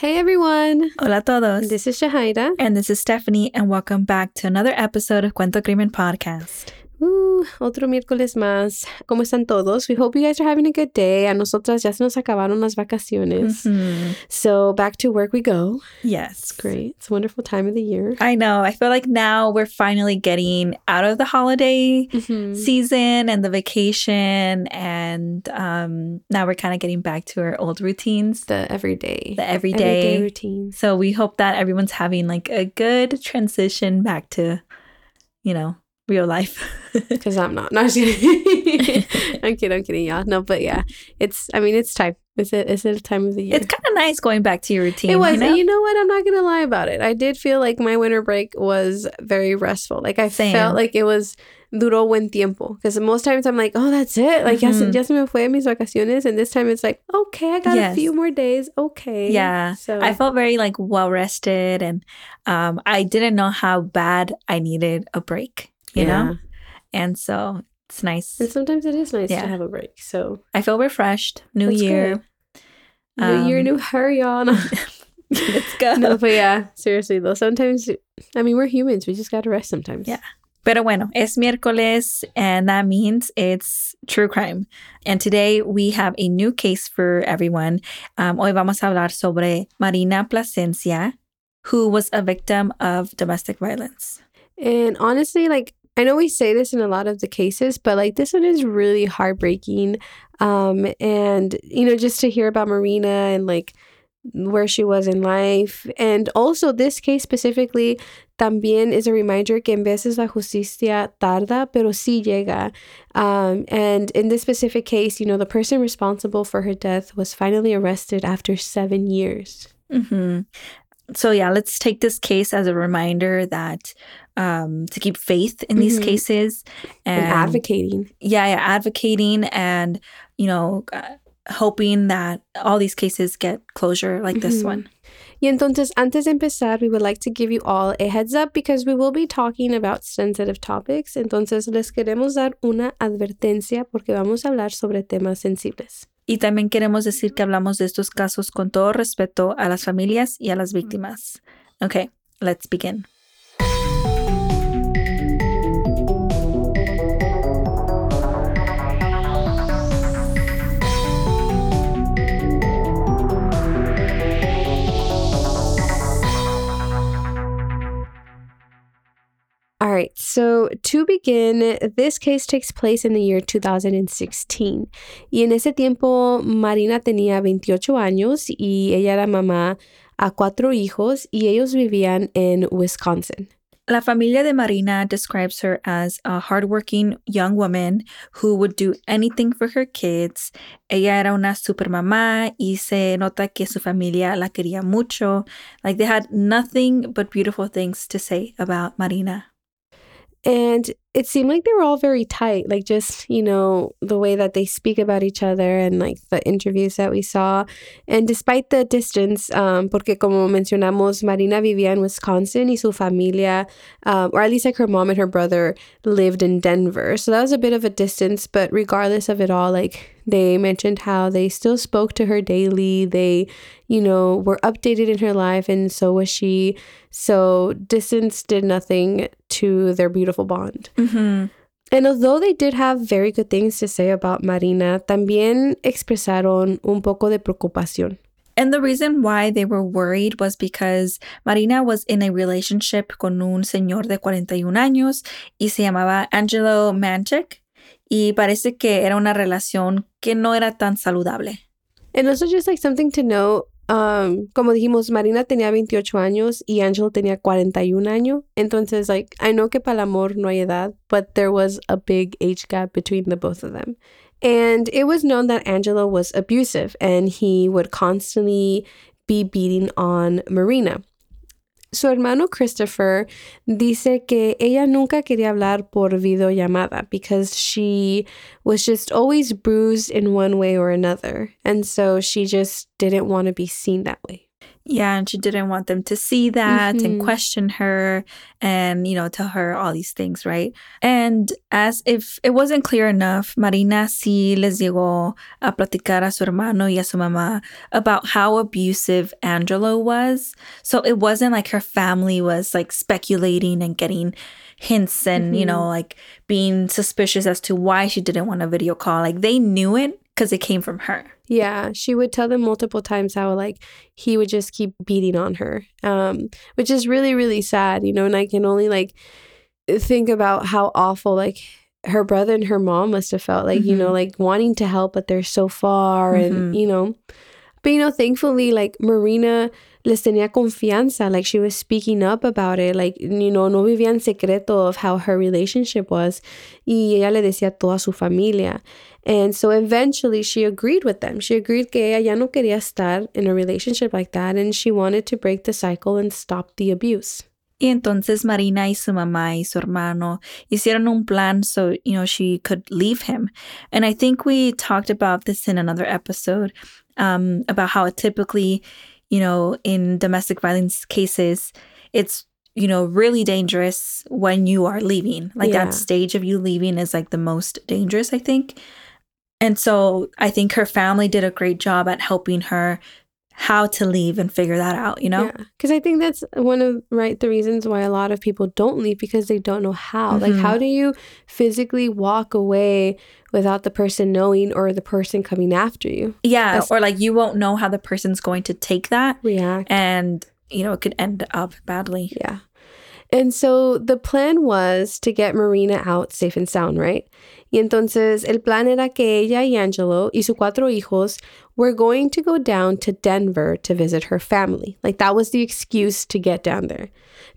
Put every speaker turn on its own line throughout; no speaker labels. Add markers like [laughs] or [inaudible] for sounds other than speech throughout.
Hey everyone!
Hola todos.
This is Shahida.
And this is Stephanie, and welcome back to another episode of Cuento Crimen Podcast.
Uh, otro miércoles más. ¿Cómo están todos? We hope you guys are having a good day. A nosotras ya se nos acabaron las vacaciones.
Mm-hmm.
So back to work we go.
Yes.
Great. It's a wonderful time of the year.
I know. I feel like now we're finally getting out of the holiday
Mhm.
season and the vacation, and um, now we're kind of getting back to our old routines,
The everyday.
the everyday.
routine.
So we hope that everyone's having like a good transition back to, you know, real life. [laughs]
Because I'm not. No, I'm kidding. [laughs] I'm kidding. I'm kidding, y'all. No, but yeah, it's. I mean, it's time. It's a. It's a time of the year.
it's kind of nice going back to your routine.
It was.
You know?
And you know what? I'm not gonna lie about it. I did feel like my winter break was very restful. Like I
Same.
felt like it was duró buen tiempo. Because most times I'm like, oh, that's it. Like ya, se,
Mhm.
ya se me fue mis vacaciones, and this time it's like, okay, I got
Yes.
a few more days. Okay.
Yeah.
So
I felt very like well rested and um I didn't know how bad I needed a break, you know? And so it's nice.
And sometimes it is nice
Yeah.
to have a break. So
I feel refreshed. New
That's
year.
new year,
Um,
new her, y'all. No,
Let's go.
no, but yeah, seriously though, sometimes I mean we're humans. We just gotta rest sometimes.
Yeah. Pero bueno, es miércoles and that means it's true crime. And today we have a new case for everyone. Um, hoy vamos a hablar sobre Marina Placensia, who was a victim of domestic violence.
And honestly, like I know we say this in a lot of the cases, but like this one is really heartbreaking. Um, and you know, just to hear about Marina and like where she was in life. And also this case specifically también is a reminder que en veces la justicia tarda, pero sí llega. Um, and in this specific case, you know, the person responsible for her death was finally arrested after seven years.
hmm So yeah, let's take this case as a reminder that um, to keep faith in these
Mhm.
cases
And, advocating.
Yeah, yeah, advocating and you know uh, hoping that all these cases get closure like this
Mhm.
one.
Y entonces, antes de empezar, we would like to give you all a heads up because we will be talking about sensitive topics. Entonces, les queremos dar una advertencia porque vamos a hablar sobre temas sensibles.
Y también queremos decir que hablamos de estos casos con todo respeto a las familias y a las víctimas. Okay, let's begin.
So to begin, this case takes place in the year 2016. Y en ese tiempo, Marina tenía 28 años y ella era mamá a cuatro hijos y ellos vivían en Wisconsin.
La familia de Marina describes her as a hardworking young woman who would do anything for her kids. Ella era una super mamá y se nota que su familia la quería mucho. Like they had nothing but beautiful things to say about Marina.
And it seemed like they were all very tight, like just, you know, the way that they speak about each other and like the interviews that we saw. And despite the distance, um, porque como mencionamos, Marina vivía en Wisconsin y su familia, um, or at least like her mom and her brother, lived in Denver. So that was a bit of a distance, but regardless of it all, like they mentioned how they still spoke to her daily. They, you know, were updated in her life, and so was she. So distance did nothing to their beautiful bond.
Mm-hmm.
And although they did have very good things to say about Marina, también expresaron un poco de preocupación.
And the reason why they were worried was because Marina was in a relationship con un señor de 41 años y se llamaba Angelo Manchek. Y parece que era una relación que no era tan saludable.
And also just like something to note, um, como dijimos, Marina tenía 28 años y Angelo tenía 41 años. Entonces, like, I know que para el amor no hay edad, but there was a big age gap between the both of them. And it was known that Angelo was abusive and he would constantly be beating on Marina. Su hermano Christopher dice que ella nunca quería hablar por videollamada because she was just always bruised in one way or another. And so she just didn't want to be seen that way.
Yeah, and she didn't want them to see that
Mhm.
and question her and, you know, tell her all these things, right? And as if it wasn't clear enough, Marina sí les llegó a platicar a su hermano y a su mamá about how abusive Angelo was. So it wasn't like her family was like speculating and getting hints and, you know, like being suspicious as to why she didn't want a video call. Like they knew it because it came from her.
Yeah, she would tell them multiple times how like he would just keep beating on her, um, which is really really sad, you know. And I can only like think about how awful like her brother and her mom must have felt, like you know,
Mhm.
like wanting to help but they're so far,
Mhm.
and you know. But you know, thankfully, like Marina les tenía confianza, like she was speaking up about it, like you know, no vivía en secreto of how her relationship was, y ella le decía toda su familia. And so eventually she agreed with them. She agreed que ella ya no quería estar in a relationship like that and she wanted to break the cycle and stop the abuse.
Y entonces Marina y su mamá y su hermano hicieron un plan so, you know, she could leave him. And I think we talked about this in another episode um, about how typically, you know, in domestic violence cases, it's, you know, really dangerous when you are leaving. Like
Yeah.
that stage of you leaving is like the most dangerous, I think. And so I think her family did a great job at helping her how to leave and figure that out, you know?
Yeah. Because I think that's one of right the reasons why a lot of people don't leave because they don't know how. Like
Mhm.
how do you physically walk away without the person knowing or the person coming after you?
Yeah,
That's-
or like you won't know how the person's going to take that
React.
and you know it could end up badly.
Yeah. And so the plan was to get Marina out safe and sound, right? Y entonces el plan era que ella y Angelo y sus cuatro hijos were going to go down to Denver to visit her family. Like that was the excuse to get down there.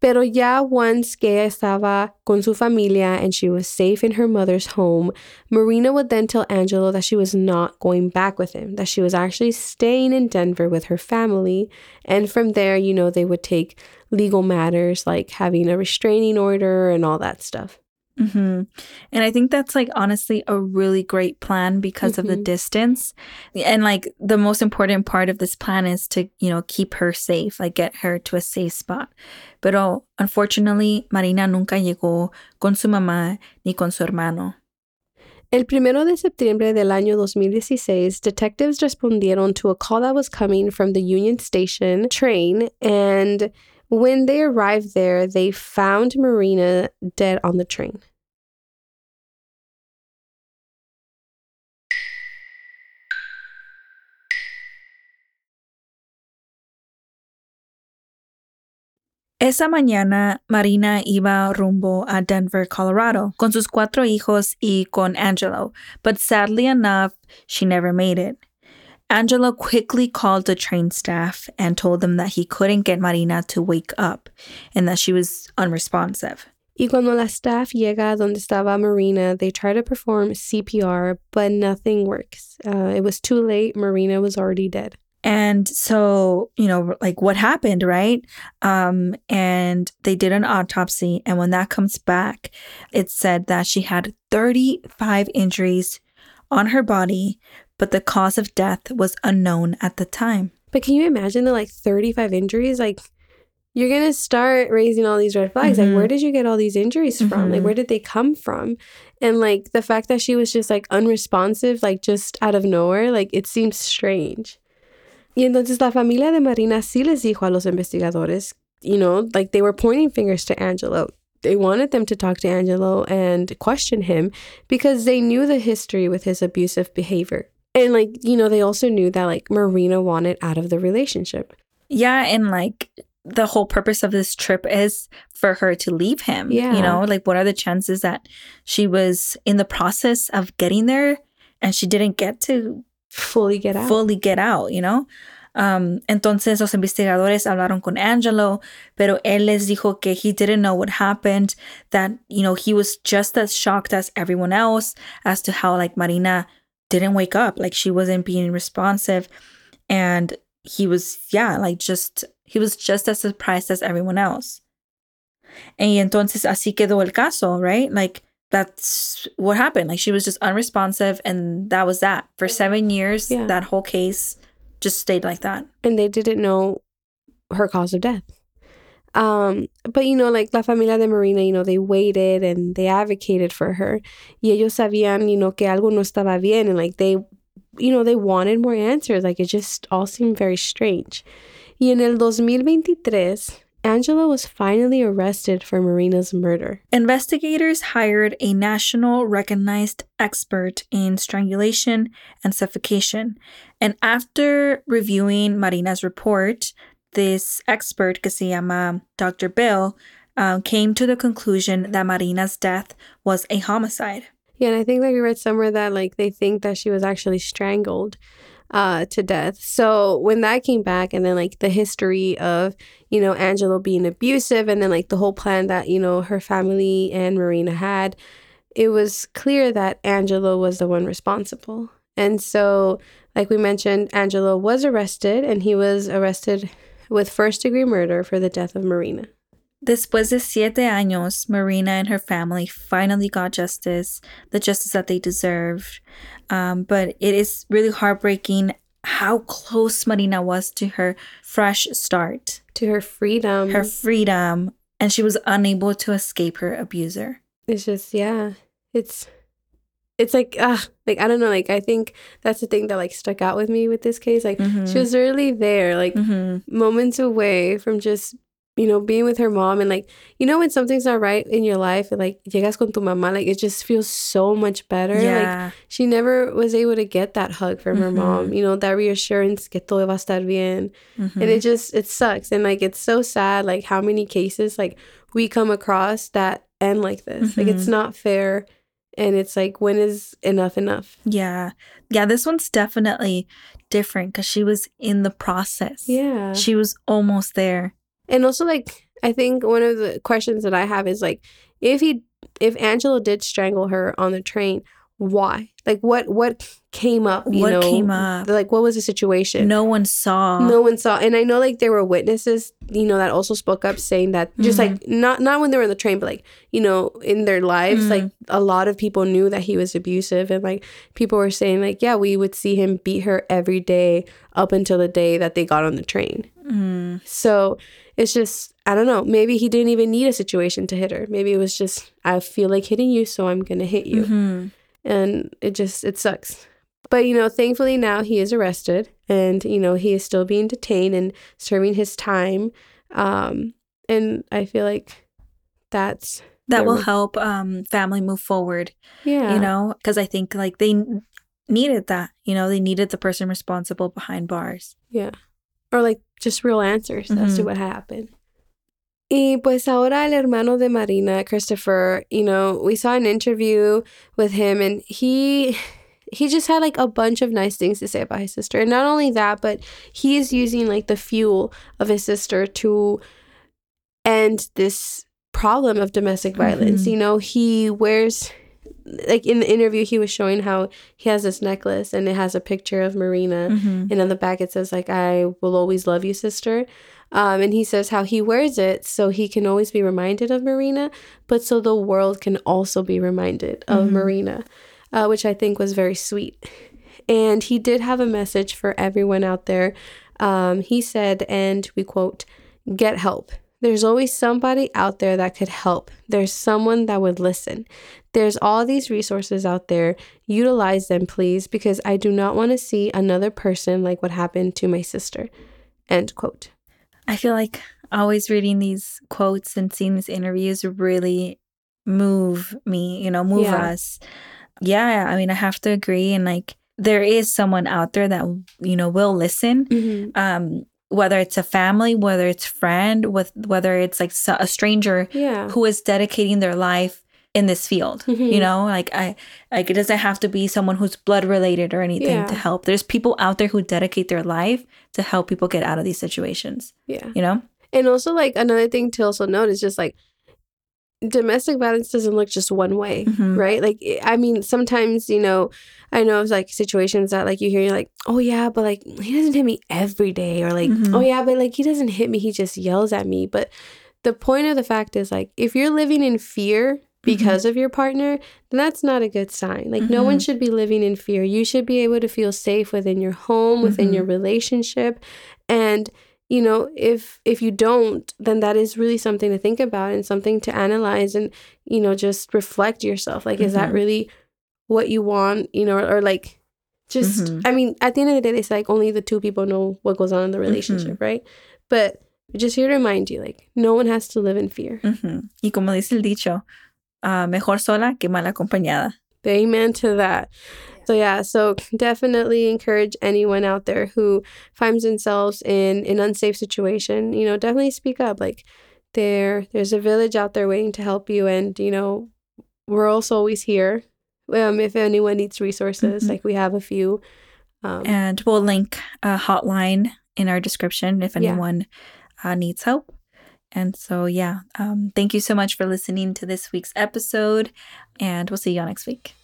Pero ya once que ella estaba con su familia and she was safe in her mother's home, Marina would then tell Angelo that she was not going back with him, that she was actually staying in Denver with her family. And from there, you know, they would take legal matters like having a restraining order and all that stuff.
Hmm And I think that's like honestly a really great plan because of the
Mhm.
distance. And like the most important part of this plan is to, you know, keep her safe, like get her to a safe spot. Pero unfortunately, Marina nunca llegó con su mamá ni con su hermano.
El primero de septiembre del año 2016, detectives respondieron to a call that was coming from the Union Station train, and when they arrived there, they found Marina dead on the train.
Esa mañana, Marina iba rumbo a Denver, Colorado, con sus cuatro hijos y con Angelo, but sadly enough, she never made it. Angelo quickly called the train staff and told them that he couldn't get Marina to wake up and that she was unresponsive.
Y cuando la staff llega donde estaba Marina, they try to perform CPR, but nothing works. Uh, it was too late. Marina was already dead.
And so, you know, like what happened, right? Um, and they did an autopsy. And when that comes back, it said that she had 35 injuries on her body, but the cause of death was unknown at the time.
But can you imagine the like 35 injuries? Like, you're going to start raising all these red flags.
Mhm.
Like, where did you get all these injuries from? Like,
Mhm.
where did they come from? And like the fact that she was just like unresponsive, like just out of nowhere, like it seems strange. Y entonces la familia de Marina sí les dijo a los investigadores, you know, like they were pointing fingers to Angelo. They wanted them to talk to Angelo and question him because they knew the history with his abusive behavior. And like, you know, they also knew that like Marina wanted out of the relationship.
Yeah. And like the whole purpose of this trip is for her to leave him.
Yeah.
You know, like what are the chances that she was in the process of getting there and she didn't get to
Fully get out.
fully get out, you know? Um, entonces los investigadores hablaron con Angelo, pero él les dijo que he didn't know what happened, that, you know, he was just as shocked as everyone else as to how like Marina didn't wake up, like she wasn't being responsive. And he was, yeah, like just, he was just as surprised as everyone else. Y entonces así quedó el caso, right? Like that's what happened. Like she was just unresponsive and that was that. For seven years,
Yeah.
that whole case just stayed like that.
and they didn't know her cause of death. Um, but you know, like la familia de Marina, you know, they waited and they advocated for her. Y ellos sabían, you know, que algo no estaba bien and like they, you know, they wanted more answers. Like it just all seemed very strange. Y en el 2023, Angela was finally arrested for Marina's murder.
Investigators hired a national recognized expert in strangulation and suffocation. And after reviewing Marina's report, this expert, que se llama Dr. Bill, um, came to the conclusion that Marina's death was a homicide.
Yeah, and I think like we read somewhere that like they think that she was actually strangled uh to death. So when that came back and then like the history of, you know, Angelo being abusive and then like the whole plan that, you know, her family and Marina had, it was clear that Angelo was the one responsible. And so like we mentioned, Angelo was arrested and he was arrested with first degree murder for the death of Marina.
Después de siete años, Marina and her family finally got justice, the justice that they deserved. Um, but it is really heartbreaking how close Marina was to her fresh start,
to her freedom,
her freedom, and she was unable to escape her abuser.
It's just, yeah, it's it's like ah like i don't know like i think that's the thing that like stuck out with me with this case like mm-hmm. she was really there like mm-hmm. moments away from just you know being with her mom and like you know when something's not right in your life and like llegas con tu mamá like it just feels so much better yeah. like she never was able to get that hug from mm-hmm. her mom mm-hmm. you know that reassurance que todo va a estar bien and it mm-hmm. just it sucks and like it's so sad like how many cases like we come across that end like this like it's mm-hmm. not fair and it's like when is enough enough?
Yeah. Yeah this one's definitely different because she was in the process.
Yeah.
She was almost there.
And also like i think one of the questions that i have is like if he if angela did strangle her on the train why like what what came up
what
know?
came up
like what was the situation
no one saw
no one saw and i know like there were witnesses you know that also spoke up saying that just mm-hmm. like not not when they were on the train but like you know in their lives mm-hmm. like a lot of people knew that he was abusive and like people were saying like yeah we would see him beat her every day up until the day that they got on the train mm. so it's just I don't know. Maybe he didn't even need a situation to hit her. Maybe it was just I feel like hitting you, so I'm gonna hit you. Mm-hmm and it just it sucks. But you know thankfully now he is arrested and you know he is still being detained and serving his time. Um and i feel like that's
that will help um family move forward
yeah.
you know because i think like they needed that you know they needed the person responsible behind bars.
Yeah. Or like just real answers mm-hmm. as to what happened Y pues ahora el hermano de Marina, Christopher, you know, we saw an interview with him and he he just had like a bunch of nice things to say about his sister. And not only that, but he is using like the fuel of his sister to end this problem of domestic violence. Mm-hmm. You know, he wears like in the interview he was showing how he has this necklace and it has a picture of Marina mm-hmm. and on the back it says like I will always love you sister. Um, and he says how he wears it so he can always be reminded of Marina, but so the world can also be reminded of mm-hmm. Marina, uh, which I think was very sweet. And he did have a message for everyone out there. Um, he said, and we quote, get help. There's always somebody out there that could help. There's someone that would listen. There's all these resources out there. Utilize them, please, because I do not want to see another person like what happened to my sister. End quote.
I feel like always reading these quotes and seeing these interviews really move me, you know, move yeah. us. Yeah, I mean, I have to agree. And like, there is someone out there that, you know, will listen. Mm-hmm. Um, whether it's a family, whether it's friend, with whether it's like a stranger
yeah.
who is dedicating their life in this field mm-hmm. you know like i like it doesn't have to be someone who's blood related or anything yeah. to help there's people out there who dedicate their life to help people get out of these situations
yeah
you know
and also like another thing to also note is just like domestic violence doesn't look just one way mm-hmm. right like i mean sometimes you know i know it's like situations that like you hear you're like oh yeah but like he doesn't hit me every day or like mm-hmm. oh yeah but like he doesn't hit me he just yells at me but the point of the fact is like if you're living in fear because mm-hmm. of your partner, then that's not a good sign. Like, mm-hmm. no one mm-hmm. should be living in fear. You should be able to feel safe within your home, within mm-hmm. your relationship. And you know if if you don't then that is really something to think about and something to analyze and you know just reflect yourself like is that really what you want you know or, like just
Mhm.
i mean at the end of the day it's like only the two people know what goes on in the relationship right but just here to remind you like no one has to live in fear
Ujú. Y como dice el dicho, ah, mejor sola que mal acompañada.
Amen to that. So yeah, so definitely encourage anyone out there who finds themselves in an unsafe situation, you know, definitely speak up. Like there there's a village out there waiting to help you and, you know, we're also always here. Um if anyone needs resources,
Mhm.
like we have a few. Um
And we'll link a hotline in our description if
Yeah.
anyone uh, needs help. And so, yeah, um, thank you so much for listening to this week's episode, and we'll see you all next week.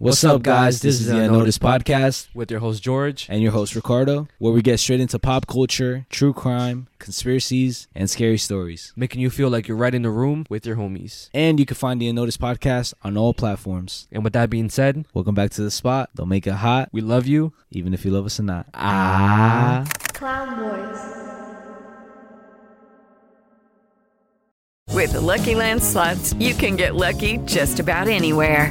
What's up, guys? This is the Unnoticed Podcast
with your host George.
and your host Ricardo, where we get straight into pop culture, true crime, conspiracies, and scary stories.
making you feel like you're right in the room with your homies.
And you can find the Unnoticed Podcast on all platforms.
And with that being said,
Welcome back to the spot. Don't make it hot,
we love you.
even if you love us or not.
Ah. Clown Boys.
With the Lucky Land slots, you can get lucky just about anywhere.